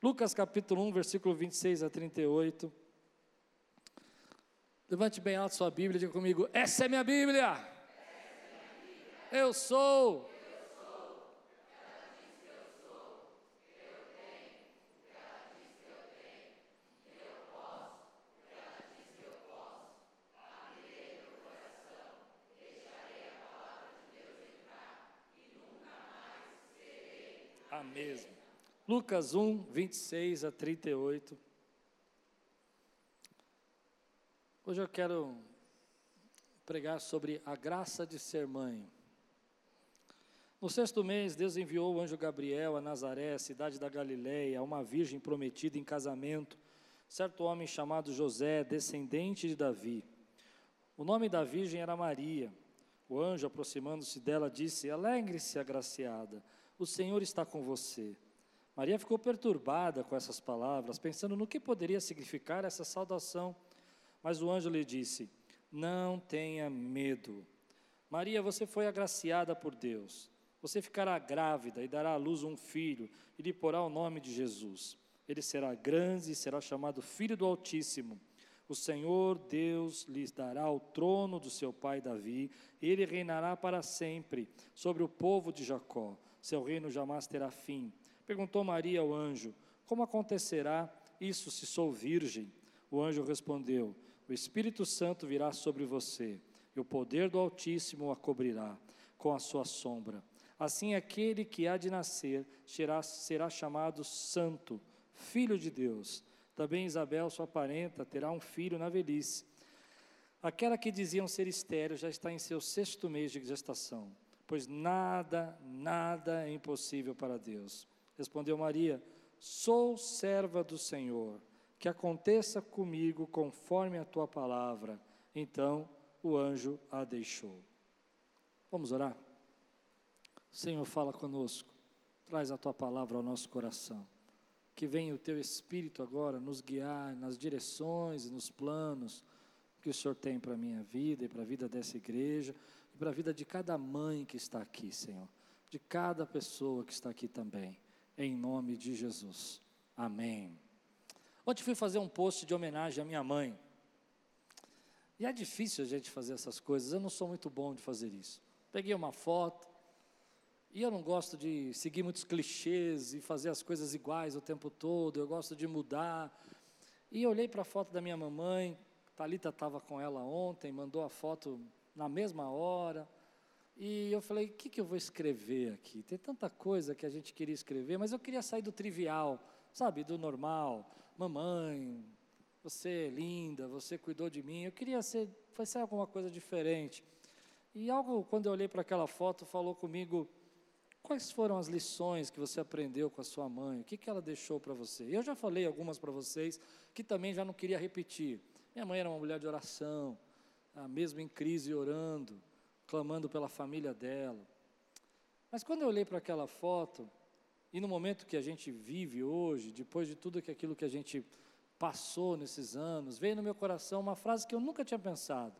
Lucas capítulo 1, versículo 26 a 38. Levante bem alto sua Bíblia diga comigo: Essa é minha Bíblia. É minha Bíblia. Eu sou a mesma. Lucas 1, 26 a 38. Hoje eu quero pregar sobre a graça de ser mãe. No sexto mês, Deus enviou o anjo Gabriel a Nazaré, cidade da Galileia, a uma virgem prometida em casamento, certo homem chamado José, descendente de Davi. O nome da virgem era Maria. O anjo, aproximando-se dela, disse: Alegre-se, agraciada o Senhor está com você. Maria ficou perturbada com essas palavras, pensando no que poderia significar essa saudação. Mas o anjo lhe disse: Não tenha medo. Maria, você foi agraciada por Deus. Você ficará grávida e dará à luz um filho, e lhe porá o nome de Jesus. Ele será grande e será chamado Filho do Altíssimo. O Senhor Deus lhes dará o trono do seu pai Davi, e ele reinará para sempre sobre o povo de Jacó seu reino jamais terá fim. Perguntou Maria ao anjo: Como acontecerá isso se sou virgem? O anjo respondeu: O Espírito Santo virá sobre você, e o poder do Altíssimo a cobrirá com a sua sombra. Assim, aquele que há de nascer será, será chamado Santo, Filho de Deus. Também Isabel, sua parenta, terá um filho na velhice. Aquela que diziam ser estéreo já está em seu sexto mês de gestação pois nada, nada é impossível para Deus. Respondeu Maria: Sou serva do Senhor, que aconteça comigo conforme a tua palavra. Então o anjo a deixou. Vamos orar? Senhor, fala conosco, traz a tua palavra ao nosso coração. Que venha o teu Espírito agora nos guiar nas direções e nos planos que o Senhor tem para a minha vida e para a vida dessa igreja e para a vida de cada mãe que está aqui, Senhor, de cada pessoa que está aqui também, em nome de Jesus. Amém. Ontem fui fazer um post de homenagem à minha mãe. E é difícil a gente fazer essas coisas, eu não sou muito bom de fazer isso. Peguei uma foto, e eu não gosto de seguir muitos clichês e fazer as coisas iguais o tempo todo, eu gosto de mudar. E olhei para a foto da minha mamãe, Talita estava com ela ontem, mandou a foto na mesma hora. E eu falei, o que, que eu vou escrever aqui? Tem tanta coisa que a gente queria escrever, mas eu queria sair do trivial, sabe, do normal. Mamãe, você é linda, você cuidou de mim. Eu queria ser, fazer alguma coisa diferente. E algo, quando eu olhei para aquela foto, falou comigo, quais foram as lições que você aprendeu com a sua mãe? O que, que ela deixou para você? Eu já falei algumas para vocês, que também já não queria repetir. Minha mãe era uma mulher de oração, mesmo em crise, orando, clamando pela família dela. Mas quando eu olhei para aquela foto, e no momento que a gente vive hoje, depois de tudo que aquilo que a gente passou nesses anos, veio no meu coração uma frase que eu nunca tinha pensado.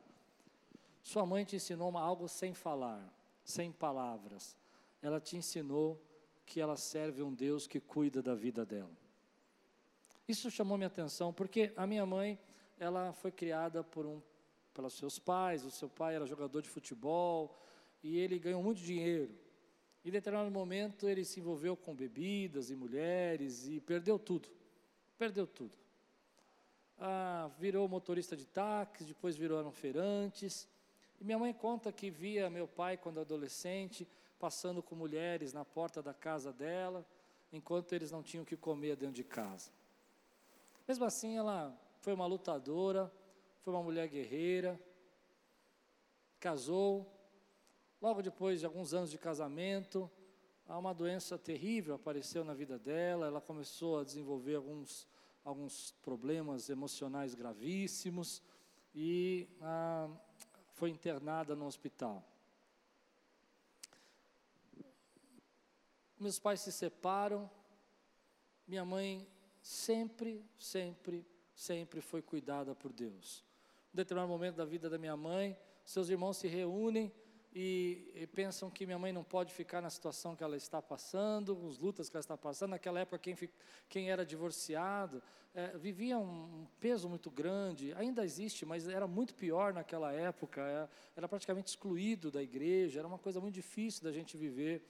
Sua mãe te ensinou algo sem falar, sem palavras. Ela te ensinou que ela serve um Deus que cuida da vida dela. Isso chamou minha atenção, porque a minha mãe, ela foi criada por um pelos seus pais, o seu pai era jogador de futebol e ele ganhou muito dinheiro. E em determinado momento ele se envolveu com bebidas e mulheres e perdeu tudo. Perdeu tudo. Ah, virou motorista de táxi, depois virou feirantes. E minha mãe conta que via meu pai, quando adolescente, passando com mulheres na porta da casa dela, enquanto eles não tinham o que comer dentro de casa. Mesmo assim, ela foi uma lutadora, foi uma mulher guerreira, casou. Logo depois de alguns anos de casamento, uma doença terrível apareceu na vida dela. Ela começou a desenvolver alguns, alguns problemas emocionais gravíssimos e ah, foi internada no hospital. Meus pais se separam. Minha mãe sempre, sempre, sempre foi cuidada por Deus. Em determinado momento da vida da minha mãe, seus irmãos se reúnem e, e, pensam que minha mãe não pode ficar na situação que ela está passando, as lutas que ela está passando. Naquela época, quem, quem era divorciado é, vivia um, um, peso muito grande, ainda existe, mas era muito pior naquela época, era, é, era praticamente excluído da igreja, era uma coisa muito difícil da gente viver.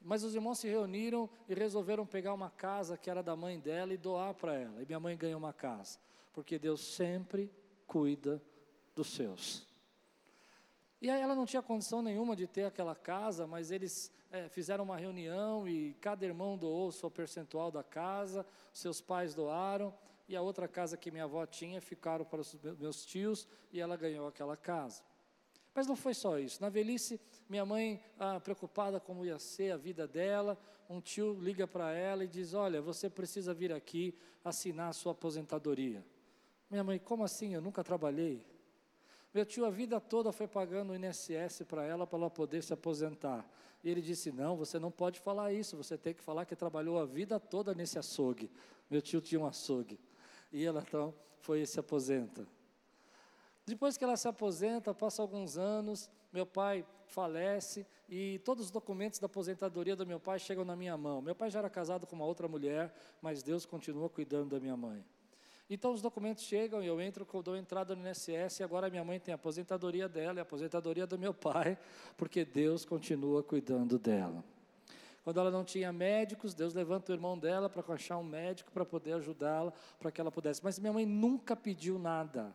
Mas os irmãos se reuniram e resolveram pegar uma casa que era da mãe dela e doar para ela. E minha mãe ganhou uma casa, porque Deus sempre cuida dos seus. E aí ela não tinha condição nenhuma de ter aquela casa, mas eles é, fizeram uma reunião e cada irmão doou o seu percentual da casa, seus pais doaram, e a outra casa que minha avó tinha ficaram para os meus tios, e ela ganhou aquela casa. Mas não foi só isso. Na velhice, minha mãe, ah, preocupada como ia ser a vida dela, um tio liga para ela e diz: Olha, você precisa vir aqui assinar a sua aposentadoria. Minha mãe, como assim? Eu nunca trabalhei. Meu tio a vida toda foi pagando o INSS para ela, para ela poder se aposentar. E ele disse: Não, você não pode falar isso, você tem que falar que trabalhou a vida toda nesse açougue. Meu tio tinha um açougue. E ela então foi e se aposenta. Depois que ela se aposenta, passa alguns anos, meu pai falece e todos os documentos da aposentadoria do meu pai chegam na minha mão. Meu pai já era casado com uma outra mulher, mas Deus continua cuidando da minha mãe. Então os documentos chegam e eu entro, dou entrada no INSS e agora minha mãe tem a aposentadoria dela e a aposentadoria do meu pai, porque Deus continua cuidando dela. Quando ela não tinha médicos, Deus levanta o irmão dela para achar um médico para poder ajudá-la, para que ela pudesse. Mas minha mãe nunca pediu nada.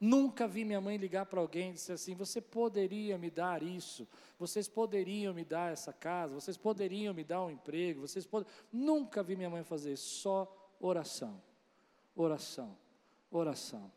Nunca vi minha mãe ligar para alguém e dizer assim: você poderia me dar isso, vocês poderiam me dar essa casa, vocês poderiam me dar um emprego, vocês pod... Nunca vi minha mãe fazer isso, só oração oração, oração.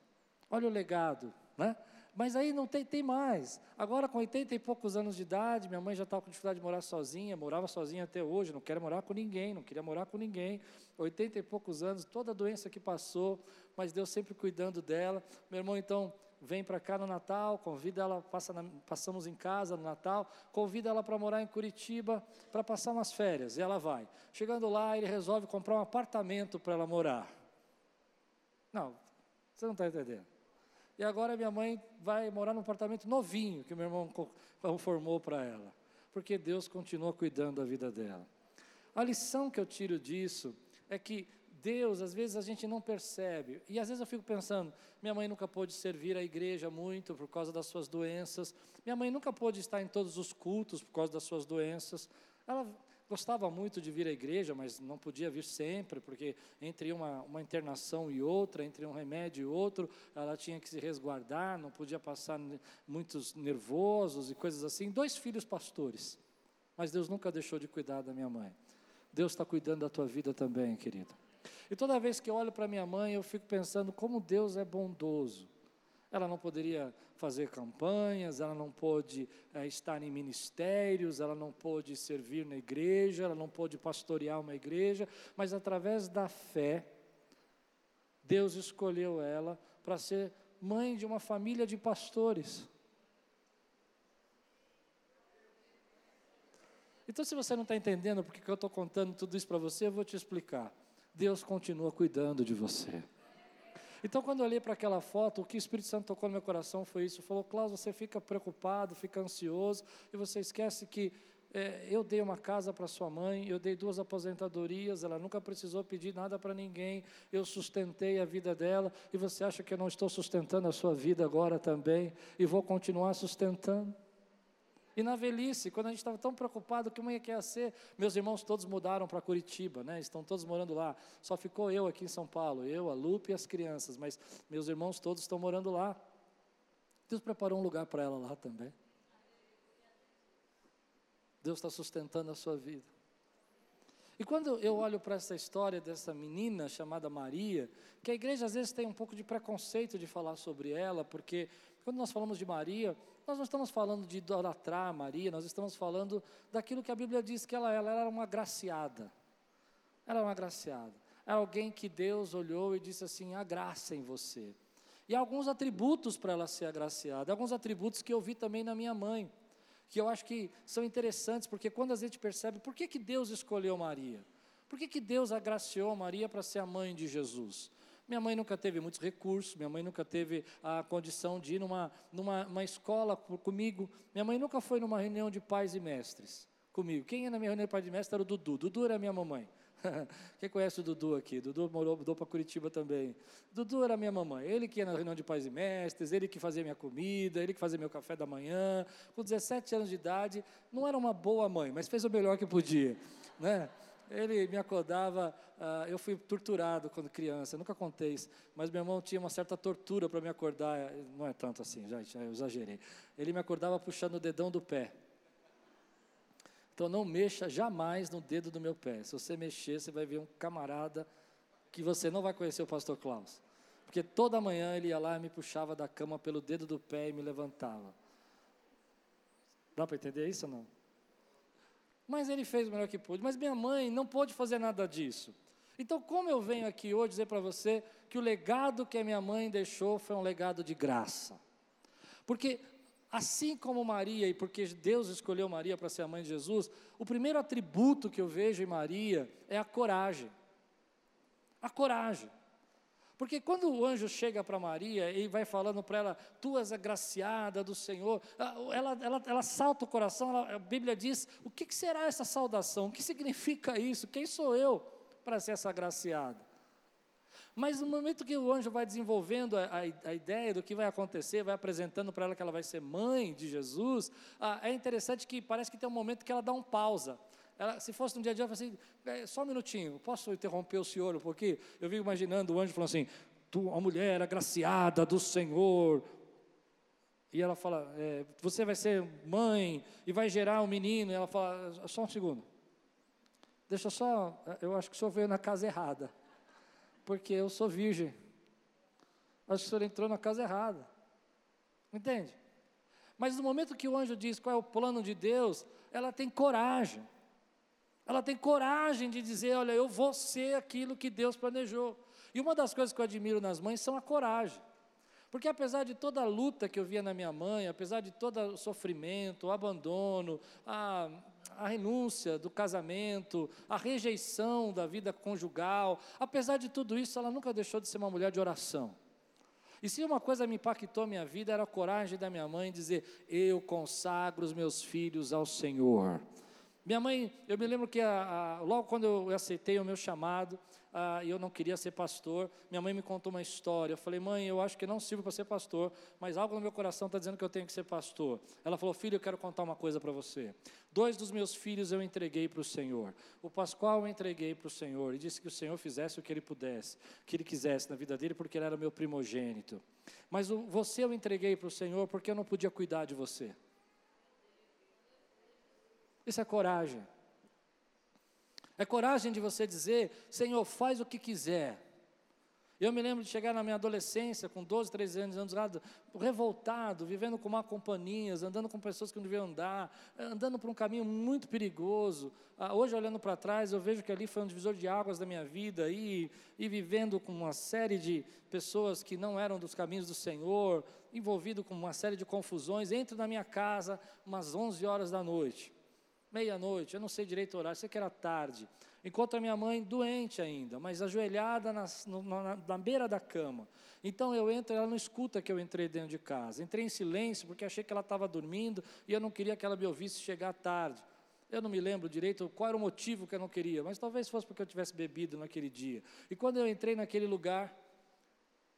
Olha o legado, né? Mas aí não tem, tem mais. Agora, com 80 e poucos anos de idade, minha mãe já estava com dificuldade de morar sozinha, morava sozinha até hoje, não quer morar com ninguém, não queria morar com ninguém. 80 e poucos anos, toda a doença que passou, mas Deus sempre cuidando dela. Meu irmão, então, vem para cá no Natal, convida ela, passa na, passamos em casa no Natal, convida ela para morar em Curitiba para passar umas férias, e ela vai. Chegando lá, ele resolve comprar um apartamento para ela morar. Não, você não está entendendo. E agora minha mãe vai morar num apartamento novinho que meu irmão formou para ela, porque Deus continua cuidando da vida dela. A lição que eu tiro disso é que Deus, às vezes a gente não percebe, e às vezes eu fico pensando: minha mãe nunca pôde servir a igreja muito por causa das suas doenças, minha mãe nunca pôde estar em todos os cultos por causa das suas doenças. Ela gostava muito de vir à igreja, mas não podia vir sempre, porque entre uma, uma internação e outra, entre um remédio e outro, ela tinha que se resguardar, não podia passar muitos nervosos e coisas assim. Dois filhos pastores, mas Deus nunca deixou de cuidar da minha mãe. Deus está cuidando da tua vida também, querido. E toda vez que eu olho para minha mãe, eu fico pensando como Deus é bondoso. Ela não poderia fazer campanhas, ela não pôde é, estar em ministérios, ela não pôde servir na igreja, ela não pôde pastorear uma igreja, mas através da fé, Deus escolheu ela para ser mãe de uma família de pastores. Então, se você não está entendendo porque eu estou contando tudo isso para você, eu vou te explicar. Deus continua cuidando de você. Então, quando eu olhei para aquela foto, o que o Espírito Santo tocou no meu coração foi isso. Falou, Klaus, você fica preocupado, fica ansioso, e você esquece que é, eu dei uma casa para sua mãe, eu dei duas aposentadorias, ela nunca precisou pedir nada para ninguém, eu sustentei a vida dela, e você acha que eu não estou sustentando a sua vida agora também, e vou continuar sustentando? E na velhice, quando a gente estava tão preocupado, que mãe que ia ser? Meus irmãos todos mudaram para Curitiba, né? Estão todos morando lá. Só ficou eu aqui em São Paulo, eu, a Lupe e as crianças, mas meus irmãos todos estão morando lá. Deus preparou um lugar para ela lá também. Deus está sustentando a sua vida. E quando eu olho para essa história dessa menina chamada Maria, que a igreja às vezes tem um pouco de preconceito de falar sobre ela, porque quando nós falamos de Maria, nós não estamos falando de idolatrar Maria, nós estamos falando daquilo que a Bíblia diz que ela, ela era uma graciada. Ela era uma graciada. Era alguém que Deus olhou e disse assim: a graça em você. E alguns atributos para ela ser agraciada, alguns atributos que eu vi também na minha mãe, que eu acho que são interessantes, porque quando a gente percebe por que, que Deus escolheu Maria, por que, que Deus agraciou Maria para ser a mãe de Jesus? Minha mãe nunca teve muitos recursos, minha mãe nunca teve a condição de ir numa, numa uma escola comigo. Minha mãe nunca foi numa reunião de pais e mestres comigo. Quem ia na minha reunião de pais e mestres era o Dudu. Dudu era minha mamãe. Quem conhece o Dudu aqui? Dudu morou, mudou para Curitiba também. Dudu era minha mamãe. Ele que ia na reunião de pais e mestres, ele que fazia minha comida, ele que fazia meu café da manhã. Com 17 anos de idade, não era uma boa mãe, mas fez o melhor que podia, né? Ele me acordava, uh, eu fui torturado quando criança, nunca contei isso, mas meu irmão tinha uma certa tortura para me acordar, não é tanto assim, já, já exagerei. Ele me acordava puxando o dedão do pé. Então não mexa jamais no dedo do meu pé. Se você mexer, você vai ver um camarada que você não vai conhecer o pastor Klaus. Porque toda manhã ele ia lá e me puxava da cama pelo dedo do pé e me levantava. Dá para entender isso ou não? Mas ele fez o melhor que pôde. Mas minha mãe não pôde fazer nada disso. Então, como eu venho aqui hoje dizer para você que o legado que a minha mãe deixou foi um legado de graça? Porque Assim como Maria, e porque Deus escolheu Maria para ser a mãe de Jesus, o primeiro atributo que eu vejo em Maria é a coragem. A coragem. Porque quando o anjo chega para Maria e vai falando para ela, tu és agraciada do Senhor, ela, ela, ela salta o coração, ela, a Bíblia diz: o que, que será essa saudação? O que significa isso? Quem sou eu para ser essa agraciada? Mas no momento que o anjo vai desenvolvendo a, a, a ideia do que vai acontecer, vai apresentando para ela que ela vai ser mãe de Jesus, ah, é interessante que parece que tem um momento que ela dá um pausa. Ela, se fosse no dia a dia, ela fala assim, é, só um minutinho, posso interromper o senhor um pouquinho? Eu fico imaginando o anjo falando assim, tu, a mulher agraciada do Senhor, e ela fala, é, você vai ser mãe e vai gerar um menino. E ela fala, só um segundo. Deixa só, eu acho que o senhor veio na casa errada porque eu sou virgem. Acho que o senhor entrou na casa errada. Entende? Mas no momento que o anjo diz qual é o plano de Deus, ela tem coragem. Ela tem coragem de dizer: Olha, eu vou ser aquilo que Deus planejou. E uma das coisas que eu admiro nas mães são a coragem. Porque apesar de toda a luta que eu via na minha mãe, apesar de todo o sofrimento, o abandono, a, a renúncia do casamento, a rejeição da vida conjugal, apesar de tudo isso, ela nunca deixou de ser uma mulher de oração. E se uma coisa me impactou a minha vida, era a coragem da minha mãe dizer: Eu consagro os meus filhos ao Senhor. Minha mãe, eu me lembro que a, a, logo quando eu aceitei o meu chamado, e eu não queria ser pastor. Minha mãe me contou uma história. Eu falei, mãe, eu acho que não sirvo para ser pastor, mas algo no meu coração está dizendo que eu tenho que ser pastor. Ela falou, filho, eu quero contar uma coisa para você. Dois dos meus filhos eu entreguei para o Senhor. O Pascoal eu entreguei para o Senhor e disse que o Senhor fizesse o que ele pudesse, o que ele quisesse na vida dele, porque ele era meu primogênito. Mas o, você eu entreguei para o Senhor porque eu não podia cuidar de você. Isso é coragem. É coragem de você dizer: Senhor, faz o que quiser. Eu me lembro de chegar na minha adolescência, com 12, 13 anos, anos, revoltado, vivendo com má companhias, andando com pessoas que não deviam andar, andando por um caminho muito perigoso. Ah, hoje, olhando para trás, eu vejo que ali foi um divisor de águas da minha vida, e, e vivendo com uma série de pessoas que não eram dos caminhos do Senhor, envolvido com uma série de confusões. Entro na minha casa umas 11 horas da noite meia-noite, eu não sei direito o horário, sei que era tarde. Enquanto a minha mãe doente ainda, mas ajoelhada na, na, na beira da cama. Então eu entro, ela não escuta que eu entrei dentro de casa. Entrei em silêncio porque achei que ela estava dormindo e eu não queria que ela me ouvisse chegar tarde. Eu não me lembro direito qual era o motivo que eu não queria, mas talvez fosse porque eu tivesse bebido naquele dia. E quando eu entrei naquele lugar,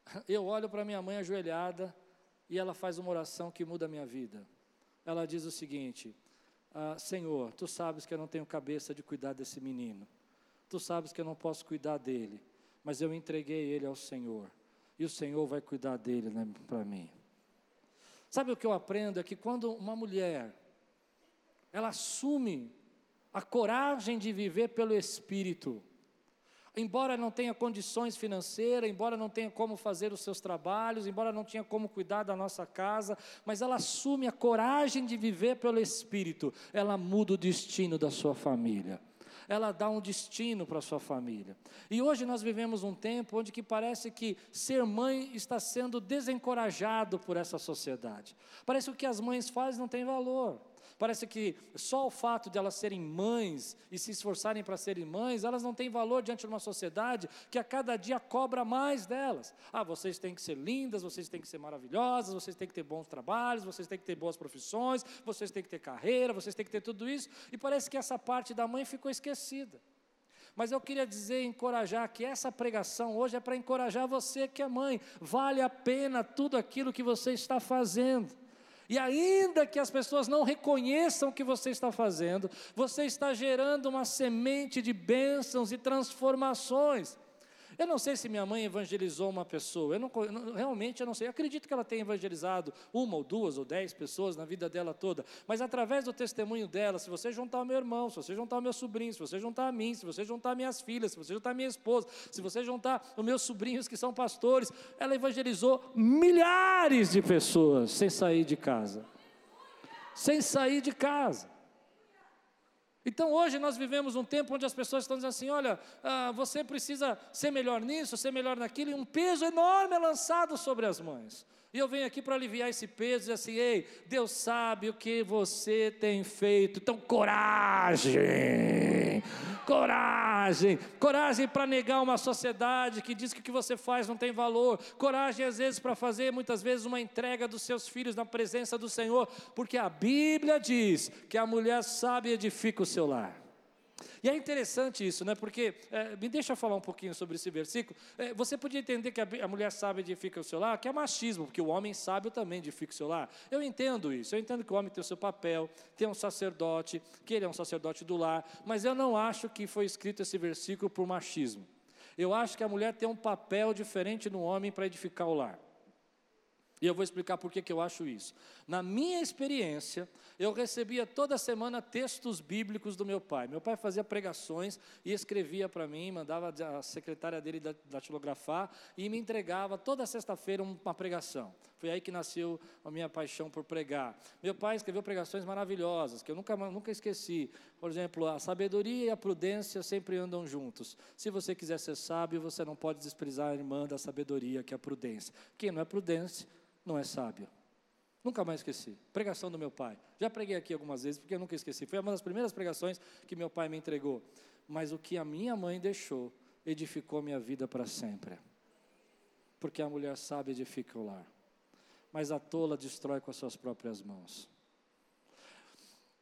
eu olho para minha mãe ajoelhada e ela faz uma oração que muda a minha vida. Ela diz o seguinte: ah, Senhor, tu sabes que eu não tenho cabeça de cuidar desse menino, tu sabes que eu não posso cuidar dele, mas eu entreguei ele ao Senhor, e o Senhor vai cuidar dele né, para mim. Sabe o que eu aprendo? É que quando uma mulher, ela assume a coragem de viver pelo Espírito, embora não tenha condições financeiras, embora não tenha como fazer os seus trabalhos, embora não tenha como cuidar da nossa casa, mas ela assume a coragem de viver pelo Espírito, ela muda o destino da sua família. Ela dá um destino para a sua família. E hoje nós vivemos um tempo onde que parece que ser mãe está sendo desencorajado por essa sociedade. Parece que o que as mães fazem não tem valor. Parece que só o fato de elas serem mães e se esforçarem para serem mães, elas não têm valor diante de uma sociedade que a cada dia cobra mais delas. Ah, vocês têm que ser lindas, vocês têm que ser maravilhosas, vocês têm que ter bons trabalhos, vocês têm que ter boas profissões, vocês têm que ter carreira, vocês têm que ter tudo isso. E parece que essa parte da mãe ficou esquecida. Mas eu queria dizer, encorajar, que essa pregação hoje é para encorajar você que é mãe. Vale a pena tudo aquilo que você está fazendo. E ainda que as pessoas não reconheçam o que você está fazendo, você está gerando uma semente de bênçãos e transformações. Eu não sei se minha mãe evangelizou uma pessoa, eu não, realmente eu não sei. Eu acredito que ela tenha evangelizado uma ou duas ou dez pessoas na vida dela toda, mas através do testemunho dela, se você juntar o meu irmão, se você juntar o meu sobrinho, se você juntar a mim, se você juntar minhas filhas, se você juntar minha esposa, se você juntar os meus sobrinhos que são pastores, ela evangelizou milhares de pessoas sem sair de casa. Sem sair de casa. Então hoje nós vivemos um tempo onde as pessoas estão dizendo assim: olha, ah, você precisa ser melhor nisso, ser melhor naquilo, e um peso enorme é lançado sobre as mães. E eu venho aqui para aliviar esse peso e dizer assim: ei, Deus sabe o que você tem feito, então coragem, coragem, coragem para negar uma sociedade que diz que o que você faz não tem valor, coragem às vezes para fazer muitas vezes uma entrega dos seus filhos na presença do Senhor, porque a Bíblia diz que a mulher sábia edifica o seu lar. E é interessante isso, né? Porque, é, me deixa falar um pouquinho sobre esse versículo. É, você podia entender que a, a, mulher sábia edifica o seu lar, que é machismo, porque o homem sábio também edifica o seu lar. Eu entendo isso, eu entendo que o homem tem o seu papel, tem um sacerdote, que ele é um sacerdote do lar, mas eu não acho que foi escrito esse versículo por machismo. Eu acho que a mulher tem um papel diferente no homem para edificar o lar. E eu vou explicar por que, eu acho isso. Na minha experiência, eu recebia toda semana textos bíblicos do meu pai. Meu pai fazia pregações e escrevia para mim, mandava a secretária dele datilografar e me entregava toda sexta-feira uma pregação. Foi aí que nasceu a minha paixão por pregar. Meu pai escreveu pregações maravilhosas, que eu nunca, nunca esqueci. Por exemplo, a sabedoria e a prudência sempre andam juntos. Se você quiser ser sábio, você não pode desprezar a irmã da sabedoria, que é a prudência. Quem não é prudente não é sábio. Nunca mais esqueci. Pregação do meu pai. Já preguei aqui algumas vezes, porque eu nunca esqueci. Foi uma das primeiras pregações que meu pai me entregou. Mas o que a minha mãe deixou edificou minha vida para sempre. Porque a mulher sábia edifica o lar. Mas a tola destrói com as suas próprias mãos.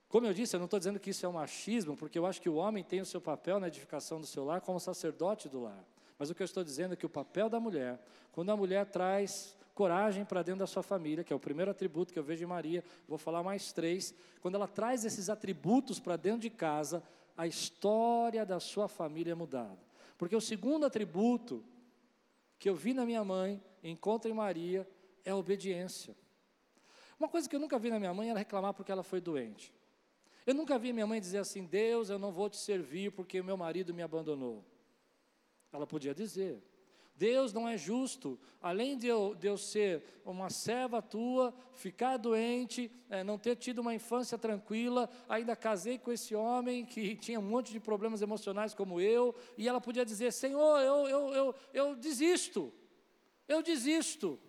Como eu disse, eu não estou dizendo que isso é um machismo, porque eu acho que o homem tem o seu papel na edificação do seu lar como sacerdote do lar. Mas o que eu estou dizendo é que o papel da mulher, quando a mulher traz coragem para dentro da sua família, que é o primeiro atributo que eu vejo em Maria, vou falar mais três. Quando ela traz esses atributos para dentro de casa, a história da sua família é mudada. Porque o segundo atributo que eu vi na minha mãe, encontro em Maria, é a obediência. Uma coisa que eu nunca vi na minha mãe era reclamar porque ela foi doente. Eu nunca vi minha mãe dizer assim: Deus, eu não vou te servir porque meu marido me abandonou. Ela podia dizer, Deus não é justo, além de eu, de eu ser uma serva tua, ficar doente, é, não ter tido uma infância tranquila, ainda casei com esse homem que tinha um monte de problemas emocionais como eu, e ela podia dizer: Senhor, eu, eu, eu, eu desisto, eu desisto.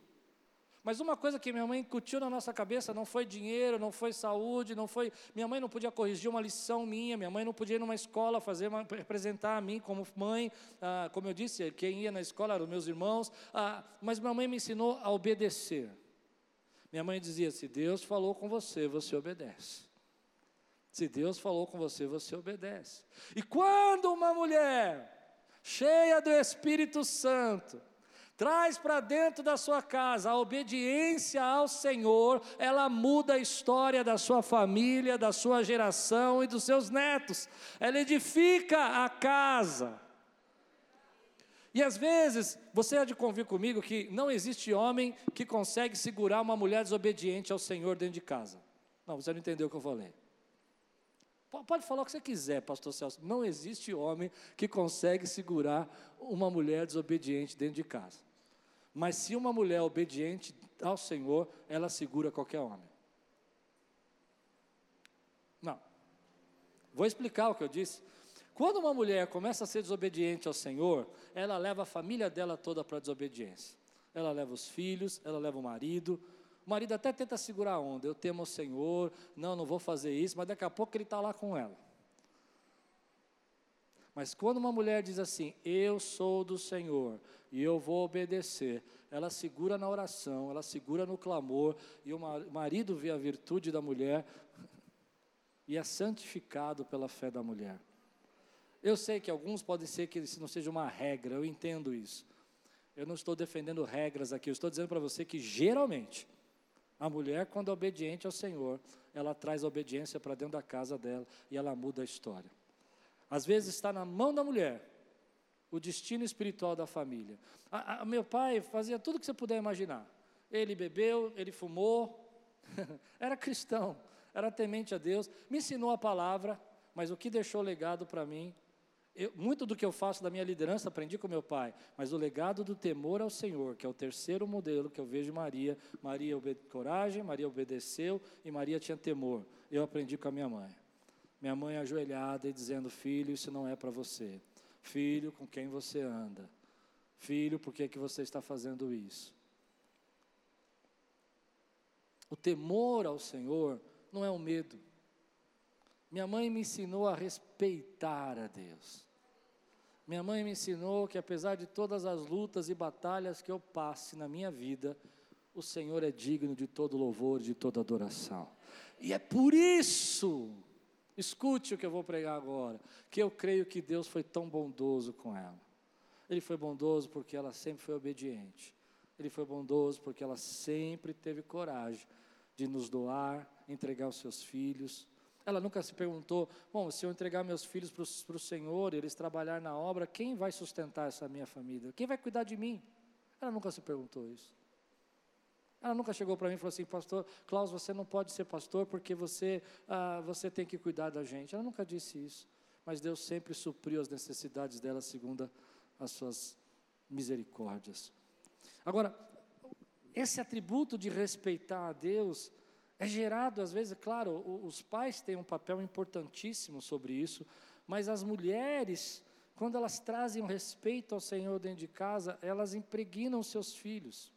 Mas uma coisa que minha mãe incutiu na nossa cabeça não foi dinheiro, não foi saúde, não foi. Minha mãe não podia corrigir uma lição minha, minha mãe não podia ir numa escola fazer uma, representar a mim como mãe. Ah, como eu disse, quem ia na escola eram meus irmãos. Ah, mas minha mãe me ensinou a obedecer. Minha mãe dizia: se Deus falou com você, você obedece. Se Deus falou com você, você obedece. E quando uma mulher cheia do Espírito Santo, traz para dentro da sua casa a obediência ao Senhor, ela muda a história da sua família, da sua geração e dos seus netos. Ela edifica a casa. E às vezes, você há de convir comigo que não existe homem que consegue segurar uma mulher desobediente ao Senhor dentro de casa. Não, você não entendeu o que eu falei. Pode falar o que você quiser, pastor Celso. Não existe homem que consegue segurar uma mulher desobediente dentro de casa. Mas se uma mulher obediente ao Senhor, ela segura qualquer homem. Não. Vou explicar o que eu disse. Quando uma mulher começa a ser desobediente ao Senhor, ela leva a família dela toda para a desobediência. Ela leva os filhos, ela leva o marido. marido até tenta segurar a onda, eu temo o Senhor, não, não vou fazer isso, mas daqui a pouco ele está lá com ela. Mas quando uma mulher diz assim, eu sou do Senhor e eu vou obedecer, ela segura na oração, ela segura no clamor, e o marido vê a virtude da mulher e é santificado pela fé da mulher. Eu sei que alguns podem ser que isso não seja uma regra, eu entendo isso. Eu não estou defendendo regras aqui, eu estou dizendo para você que geralmente a mulher, quando é obediente ao Senhor, ela traz a obediência para dentro da casa dela e ela muda a história. Às vezes está na mão da mulher o destino espiritual da família. A, a, meu pai fazia tudo que você puder imaginar. Ele bebeu, ele fumou, era cristão, era temente a Deus, me ensinou a palavra, mas o que deixou legado para mim eu, muito do que eu faço da minha liderança aprendi com meu pai, mas o legado do temor ao Senhor, que é o terceiro modelo que eu vejo Maria, Maria obede coragem, Maria obedeceu e Maria tinha temor. Eu aprendi com a minha mãe. Minha mãe ajoelhada e dizendo: Filho, isso não é para você. Filho, com quem você anda? Filho, por que, que você está fazendo isso? O temor ao Senhor não é o medo. Minha mãe me ensinou a respeitar a Deus. Minha mãe me ensinou que apesar de todas as lutas e batalhas que eu passe na minha vida, o Senhor é digno de todo louvor, de toda adoração. E é por isso, escute o que eu vou pregar agora, que eu creio que Deus foi tão bondoso com ela. Ele foi bondoso porque ela sempre foi obediente. Ele foi bondoso porque ela sempre teve coragem de nos doar, entregar os seus filhos, ela nunca se perguntou: bom, se eu entregar meus filhos para o Senhor, eles trabalhar na obra, quem vai sustentar essa minha família? Quem vai cuidar de mim? Ela nunca se perguntou isso. Ela nunca chegou para mim e falou assim, pastor, Klaus, você não pode ser pastor porque você, ah, você tem que cuidar da gente. Ela nunca disse isso. Mas Deus sempre supriu as necessidades dela segundo as suas misericórdias. Agora, esse atributo de respeitar a Deus é gerado, às vezes, claro, os pais têm um papel importantíssimo sobre isso, mas as mulheres, quando elas trazem um respeito ao Senhor dentro de casa, elas impregnam seus filhos.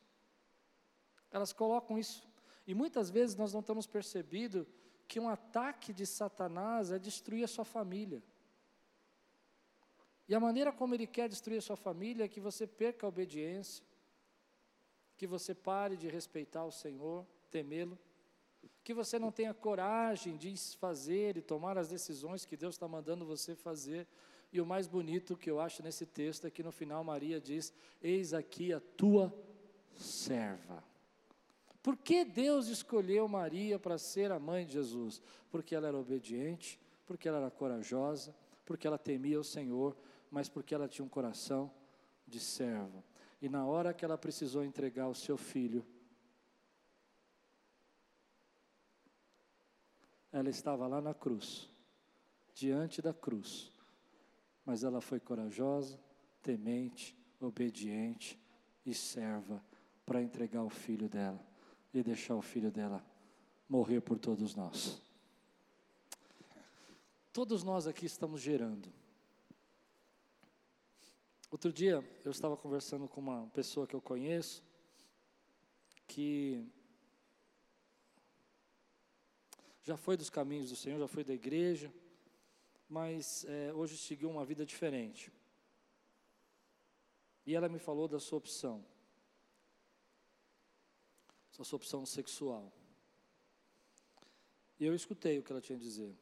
Elas colocam isso. E muitas vezes nós não estamos percebido que um ataque de Satanás é destruir a sua família. E a maneira como ele quer destruir a sua família é que você perca a obediência, que você pare de respeitar o Senhor, temê-lo que você não tenha coragem de fazer e tomar as decisões que Deus está mandando você fazer. E o mais bonito que eu acho nesse texto é que no final Maria diz: Eis aqui a tua serva. Por que Deus escolheu Maria para ser a mãe de Jesus? Porque ela era obediente, porque ela era corajosa, porque ela temia o Senhor, mas porque ela tinha um coração de serva. E na hora que ela precisou entregar o seu filho, Ela estava lá na cruz, diante da cruz, mas ela foi corajosa, temente, obediente e serva para entregar o filho dela e deixar o filho dela morrer por todos nós. Todos nós aqui estamos gerando. Outro dia eu estava conversando com uma pessoa que eu conheço que já foi dos caminhos do Senhor, já foi da igreja, mas é, hoje seguiu uma vida diferente. E ela me falou da sua opção, da sua opção sexual. E eu escutei o que ela tinha a dizer.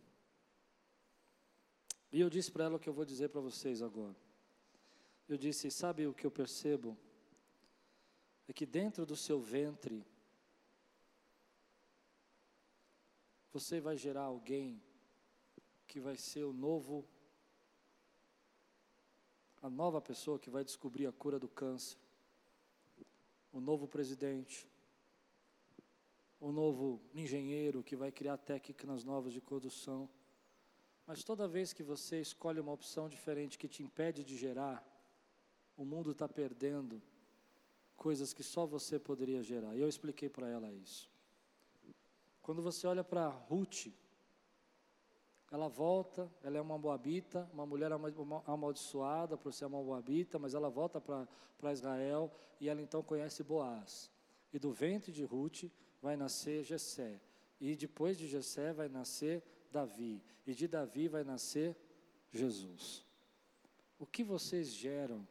E eu disse para ela o que eu vou dizer para vocês agora. Eu disse: Sabe o que eu percebo? É que dentro do seu ventre você vai gerar alguém que vai ser o novo, a nova pessoa que vai descobrir a cura do câncer, o novo presidente, o novo engenheiro que vai criar técnicas novas de condução. Mas toda vez que você escolhe uma opção diferente que te impede de gerar, o mundo está perdendo coisas que só você poderia gerar. E eu expliquei para ela isso. Quando você olha para Ruth, ela volta, ela é uma moabita, uma mulher amaldiçoada por ser uma moabita, mas ela volta para Israel e ela então conhece Boaz. E do ventre de Ruth vai nascer Jessé. E depois de Jessé vai nascer Davi. E de Davi vai nascer Jesus. O que vocês geram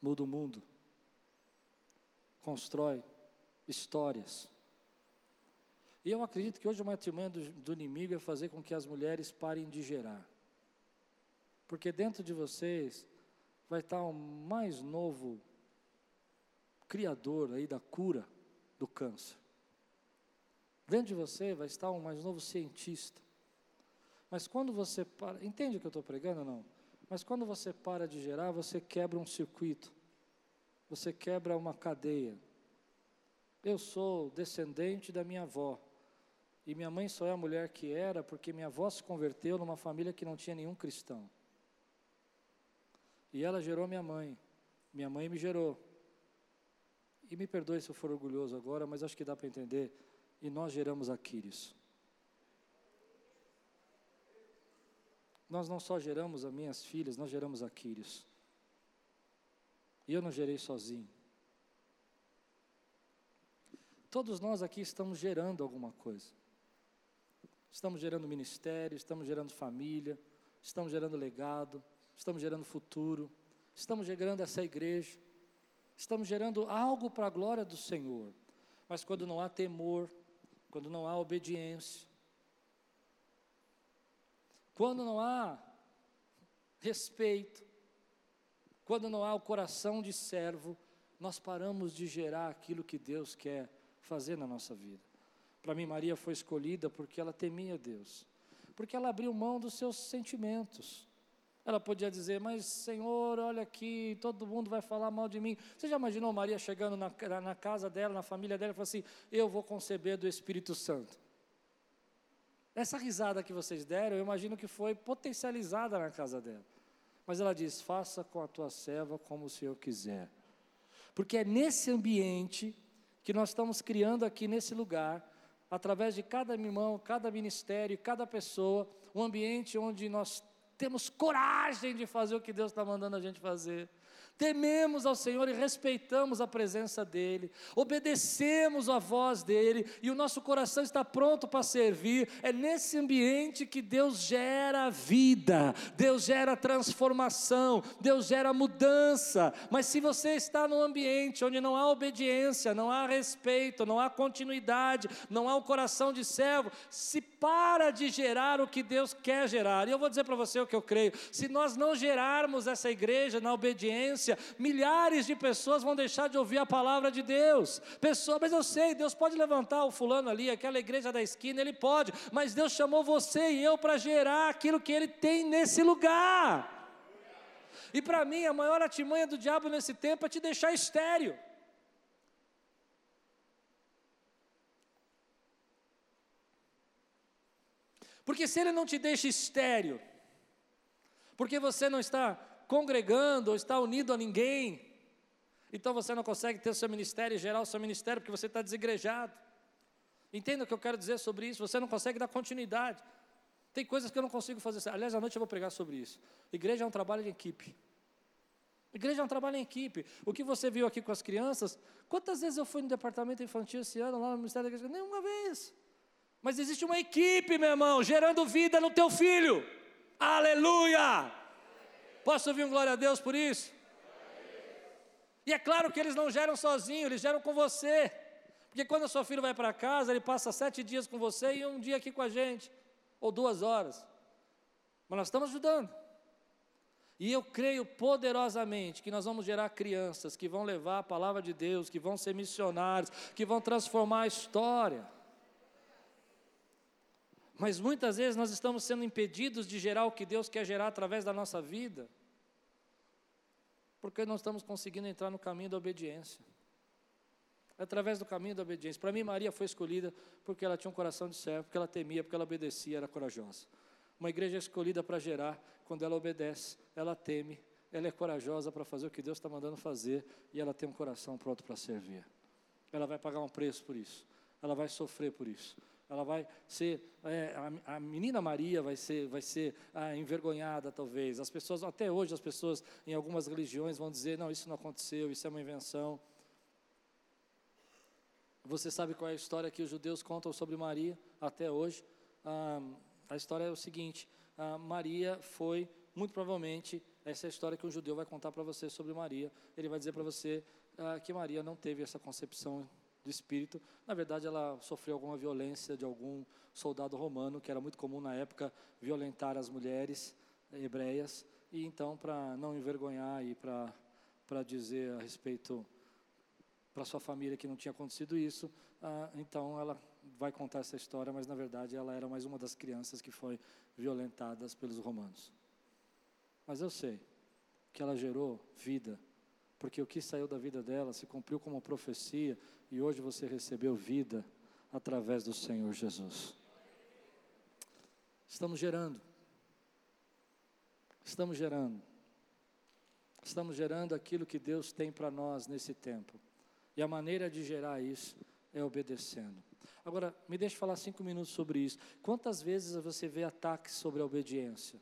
muda o mundo, constrói histórias. E eu acredito que hoje uma artimanha do, do inimigo é fazer com que as mulheres parem de gerar. Porque dentro de vocês vai estar o mais novo criador aí da cura do câncer. Dentro de você vai estar um mais novo cientista. Mas quando você para, entende o que eu estou pregando não? Mas quando você para de gerar, você quebra um circuito, você quebra uma cadeia. Eu sou descendente da minha avó, e minha mãe só é a mulher que era porque minha avó se converteu numa família que não tinha nenhum cristão. E ela gerou minha mãe, minha mãe me gerou. E me perdoe se eu for orgulhoso agora, mas acho que dá para entender. E nós geramos Aquiles. Nós não só geramos as minhas filhas, nós geramos Aquiles. E eu não gerei sozinho. Todos nós aqui estamos gerando alguma coisa. Estamos gerando ministério, estamos gerando família, estamos gerando legado, estamos gerando futuro, estamos gerando essa igreja. Estamos gerando algo para a glória do Senhor. Mas quando não há temor, quando não há obediência, quando não há respeito, quando não há o coração de servo, nós paramos de gerar aquilo que Deus quer fazer na nossa vida. Para mim, Maria foi escolhida porque ela temia Deus, porque ela abriu mão dos seus sentimentos, ela podia dizer, mas Senhor, olha aqui, todo mundo vai falar mal de mim. Você já imaginou Maria chegando na, na casa dela, na família dela, e falando assim: Eu vou conceber do Espírito Santo? Essa risada que vocês deram, eu imagino que foi potencializada na casa dela. Mas ela diz: Faça com a tua serva como o Senhor quiser. Porque é nesse ambiente que nós estamos criando aqui nesse lugar, através de cada irmão, cada ministério, cada pessoa, um ambiente onde nós temos coragem de fazer o que Deus está mandando a gente fazer tememos ao Senhor e respeitamos a presença dEle, obedecemos a voz dEle e o nosso coração está pronto para servir. É nesse ambiente que Deus gera vida, Deus gera transformação, Deus gera mudança. Mas se você está num ambiente onde não há obediência, não há respeito, não há continuidade, não há um coração de servo, se para de gerar o que Deus quer gerar. E eu vou dizer para você o que eu creio: se nós não gerarmos essa igreja na obediência, milhares de pessoas vão deixar de ouvir a palavra de Deus. Pessoa, mas eu sei, Deus pode levantar o fulano ali, aquela igreja da esquina, ele pode, mas Deus chamou você e eu para gerar aquilo que ele tem nesse lugar. E para mim, a maior artimanha do diabo nesse tempo é te deixar estéreo. Porque se ele não te deixa estéreo, porque você não está congregando ou está unido a ninguém. Então você não consegue ter o seu ministério e gerar o seu ministério porque você está desigrejado. Entenda o que eu quero dizer sobre isso. Você não consegue dar continuidade. Tem coisas que eu não consigo fazer. Aliás, à noite eu vou pregar sobre isso. Igreja é um trabalho de equipe. Igreja é um trabalho em equipe. O que você viu aqui com as crianças, quantas vezes eu fui no departamento infantil esse ano, lá no Ministério da Igreja? Nenhuma vez. Mas existe uma equipe, meu irmão, gerando vida no teu filho. Aleluia! Posso ouvir um glória a Deus por isso? E é claro que eles não geram sozinhos, eles geram com você. Porque quando o seu filho vai para casa, ele passa sete dias com você e um dia aqui com a gente, ou duas horas. Mas nós estamos ajudando. E eu creio poderosamente que nós vamos gerar crianças que vão levar a palavra de Deus, que vão ser missionários, que vão transformar a história. Mas muitas vezes nós estamos sendo impedidos de gerar o que Deus quer gerar através da nossa vida, porque não estamos conseguindo entrar no caminho da obediência. Através do caminho da obediência. Para mim, Maria foi escolhida porque ela tinha um coração de servo, porque ela temia, porque ela obedecia, era corajosa. Uma igreja escolhida para gerar quando ela obedece, ela teme, ela é corajosa para fazer o que Deus está mandando fazer e ela tem um coração pronto para servir. Ela vai pagar um preço por isso, ela vai sofrer por isso ela vai ser, é, a, a, menina Maria vai ser, vai ser ah, envergonhada talvez. As pessoas, até hoje as pessoas em algumas religiões vão dizer, não, isso não aconteceu, isso é uma invenção. Você sabe qual é a história que os judeus contam sobre Maria até hoje? Ah, a história é o seguinte: ah, Maria foi, muito provavelmente, essa é a história que um judeu vai contar para você sobre Maria. Ele vai dizer para você ah, que Maria não teve essa concepção do espírito. Na verdade, ela sofreu alguma violência de algum soldado romano, que era muito comum na época violentar as mulheres hebreias. E então, para não envergonhar e para dizer a respeito para sua família que não tinha acontecido isso, ah, então ela vai contar essa história, mas na verdade ela era mais uma das crianças que foi violentadas pelos romanos. Mas eu sei que ela gerou vida, porque o que saiu da vida dela se cumpriu como profecia e hoje você recebeu vida através do Senhor Jesus. Estamos gerando. Estamos gerando. Estamos gerando aquilo que Deus tem para nós nesse tempo. E a maneira de gerar isso é obedecendo. Agora, me deixe falar cinco minutos sobre isso. Quantas vezes você vê ataques sobre a obediência?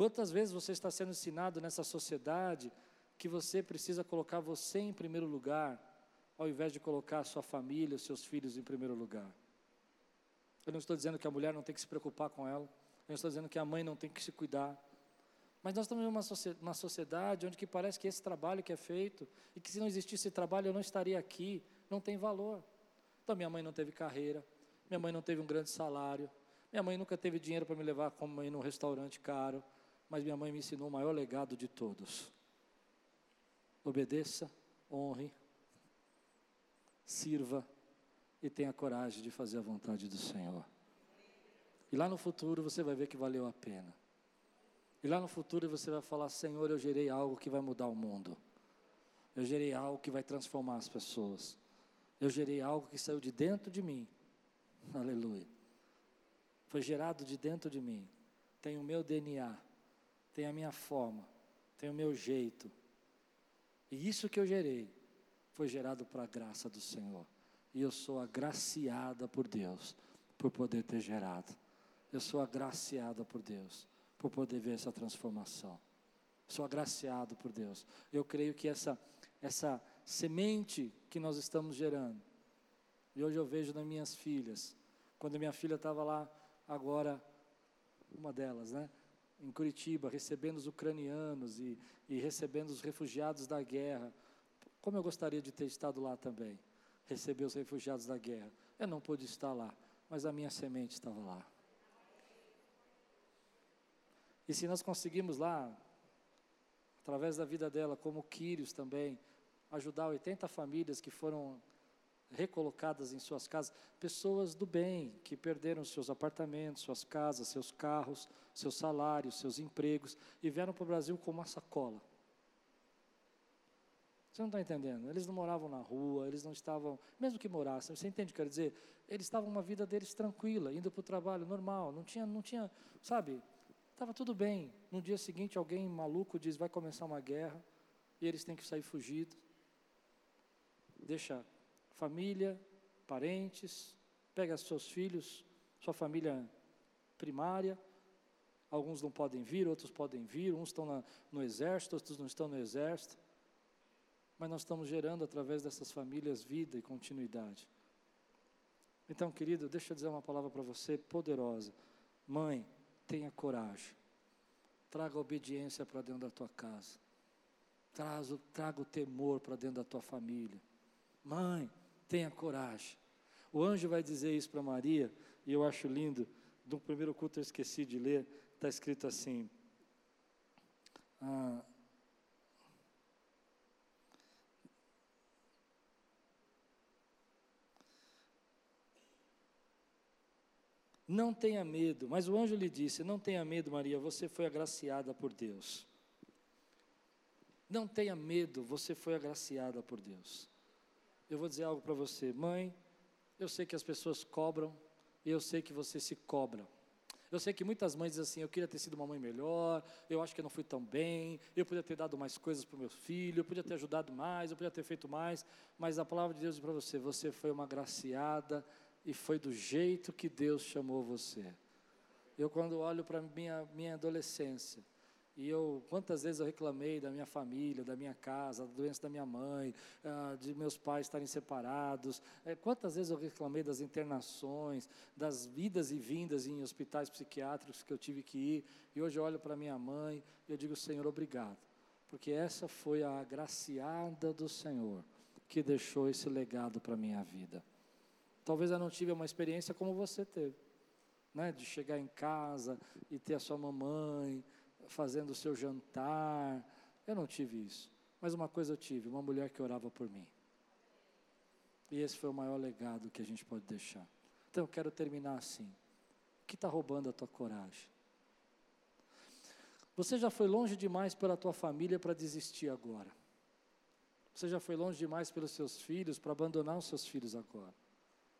Quantas vezes você está sendo ensinado nessa sociedade que você precisa colocar você em primeiro lugar, ao invés de colocar sua família, os seus filhos em primeiro lugar? Eu não estou dizendo que a mulher não tem que se preocupar com ela, eu não estou dizendo que a mãe não tem que se cuidar, mas nós estamos em uma sociedade onde que parece que esse trabalho que é feito, e que se não existisse esse trabalho eu não estaria aqui, não tem valor. Então minha mãe não teve carreira, minha mãe não teve um grande salário, minha mãe nunca teve dinheiro para me levar como ir num restaurante caro, mas minha mãe me ensinou o maior legado de todos. Obedeça, honre, sirva e tenha coragem de fazer a vontade do Senhor. E lá no futuro você vai ver que valeu a pena. E lá no futuro você vai falar: Senhor, eu gerei algo que vai mudar o mundo. Eu gerei algo que vai transformar as pessoas. Eu gerei algo que saiu de dentro de mim. Aleluia. Foi gerado de dentro de mim. Tem o meu DNA, tem a minha forma, tem o meu jeito. E isso que eu gerei foi gerado para a graça do Senhor. E eu sou agraciada por Deus por poder ter gerado. Eu sou agraciada por Deus por poder ver essa transformação. Sou agraciado por Deus. Eu creio que essa, essa semente que nós estamos gerando, e hoje eu vejo nas minhas filhas, quando minha filha estava lá, agora, uma delas, né? Em Curitiba, recebendo os ucranianos e, e recebendo os refugiados da guerra. Como eu gostaria de ter estado lá também, receber os refugiados da guerra. Eu não pude estar lá, mas a minha semente estava lá. E se nós conseguimos lá, através da vida dela, como Quírios também, ajudar 80 famílias que foram recolocadas em suas casas, pessoas do bem, que perderam seus apartamentos, suas casas, seus carros, seus salários, seus empregos, e vieram para o Brasil com uma sacola. Você não está entendendo? Eles não moravam na rua, eles não estavam, mesmo que morassem, você entende o que eu quero dizer? Eles estavam uma vida deles tranquila, indo para o trabalho normal, não tinha, não tinha, sabe? Estava tudo bem. No dia seguinte, alguém maluco diz: vai começar uma guerra e eles têm que sair fugidos. Deixa família, parentes, pega seus filhos, sua família primária. Alguns não podem vir, outros podem vir. Uns estão na, no exército, outros não estão no exército. Mas nós estamos gerando através dessas famílias vida e continuidade. Então, querido, deixa eu dizer uma palavra para você poderosa. Mãe, tenha coragem. Traga obediência para dentro da tua casa. Traga, traga o temor para dentro da tua família. Mãe, tenha coragem. O anjo vai dizer isso para Maria, e eu acho lindo. Do primeiro culto eu esqueci de ler, está escrito assim. Ah, Não tenha medo. Mas o anjo lhe disse: Não tenha medo, Maria, você foi agraciada por Deus. Não tenha medo, você foi agraciada por Deus. Eu vou dizer algo para você, mãe. Eu sei que as pessoas cobram, e eu sei que você se cobra. Eu sei que muitas mães dizem assim: eu queria ter sido uma mãe melhor, eu acho que eu não fui tão bem, eu podia ter dado mais coisas para o meu filho, eu podia ter ajudado mais, eu podia ter feito mais, mas a palavra de Deus diz para você: você foi uma agraciada e foi do jeito que Deus chamou você. Eu, quando olho para minha minha adolescência E eu, quantas vezes eu reclamei da minha família, da minha casa, da doença da minha mãe, ah, de meus pais estarem separados. É, quantas vezes eu reclamei das internações, das vidas e vindas em hospitais psiquiátricos que eu tive que ir. E hoje eu olho para minha mãe e eu digo, Senhor, obrigado. Porque essa foi a agraciada do Senhor que deixou esse legado para a minha vida. Talvez eu não tive uma experiência como você teve, né? de chegar em casa e ter a sua mamãe fazendo o seu jantar. Eu não tive isso. Mas uma coisa eu tive: uma mulher que orava por mim. E esse foi o maior legado que a gente pode deixar. Então eu quero terminar assim. O que está roubando a tua coragem? Você já foi longe demais pela tua família para desistir agora. Você já foi longe demais pelos seus filhos para abandonar os seus filhos agora.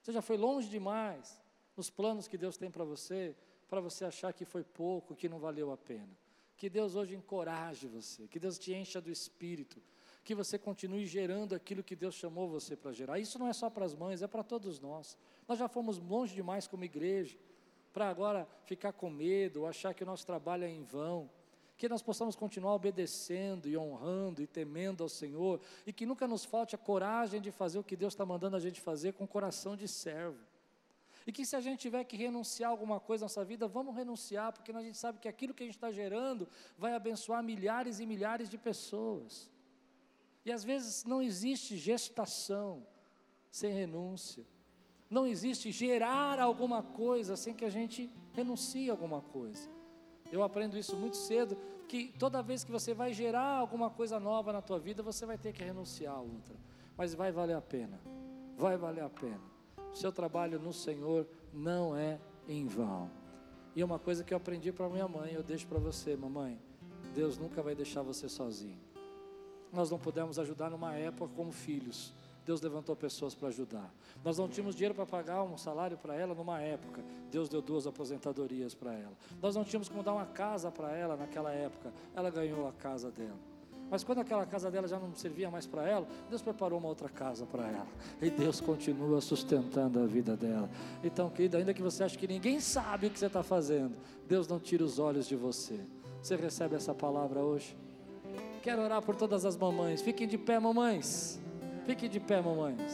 Você já foi longe demais nos planos que Deus tem para você, para você achar que foi pouco, que não valeu a pena. Que Deus hoje encoraje você, que Deus te encha do espírito, que você continue gerando aquilo que Deus chamou você para gerar. Isso não é só para as mães, é para todos nós. Nós já fomos longe demais como igreja, para agora ficar com medo, achar que o nosso trabalho é em vão. Que nós possamos continuar obedecendo e honrando e temendo ao Senhor, e que nunca nos falte a coragem de fazer o que Deus está mandando a gente fazer com coração de servo. E que se a gente tiver que renunciar a alguma coisa na nossa vida, vamos renunciar, porque a gente sabe que aquilo que a gente está gerando vai abençoar milhares e milhares de pessoas. E às vezes não existe gestação sem renúncia. Não existe gerar alguma coisa sem que a gente renuncie alguma coisa. Eu aprendo isso muito cedo, que toda vez que você vai gerar alguma coisa nova na tua vida, você vai ter que renunciar a outra. Mas vai valer a pena. Vai valer a pena. Seu trabalho no Senhor não é em vão. E é uma coisa que eu aprendi para minha mãe, eu deixo para você, mamãe. Deus nunca vai deixar você sozinho. Nós não pudemos ajudar numa época como filhos. Deus levantou pessoas para ajudar. Nós não tínhamos dinheiro para pagar um salário para ela numa época. Deus deu duas aposentadorias para ela. Nós não tínhamos como dar uma casa para ela naquela época. Ela ganhou a casa dela. Mas quando aquela casa dela já não servia mais para ela, Deus preparou uma outra casa para ela. E Deus continua sustentando a vida dela. Então, querida, ainda que você ache que ninguém sabe o que você está fazendo, Deus não tira os olhos de você. Você recebe essa palavra hoje? Quero orar por todas as mamães. Fiquem de pé, mamães. Fiquem de pé, mamães.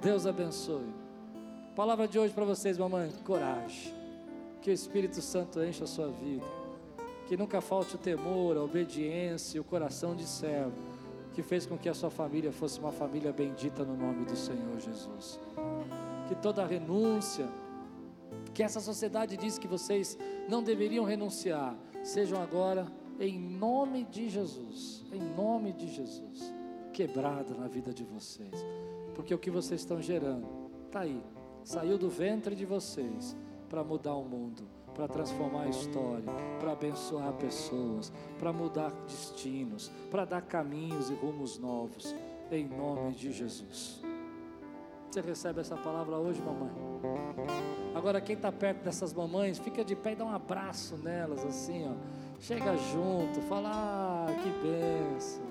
Deus abençoe. Palavra de hoje para vocês, mamãe. Coragem. Que o Espírito Santo encha a sua vida que nunca falte o temor, a obediência, o coração de servo, que fez com que a sua família fosse uma família bendita no nome do Senhor Jesus. Que toda renúncia, que essa sociedade diz que vocês não deveriam renunciar, sejam agora, em nome de Jesus, em nome de Jesus, quebrada na vida de vocês, porque o que vocês estão gerando está aí, saiu do ventre de vocês para mudar o mundo para transformar a história, para abençoar pessoas, para mudar destinos, para dar caminhos e rumos novos, em nome de Jesus. Você recebe essa palavra hoje, mamãe? Agora, quem está perto dessas mamães, fica de pé e dá um abraço nelas, assim, ó. Chega junto, fala, ah, que benção.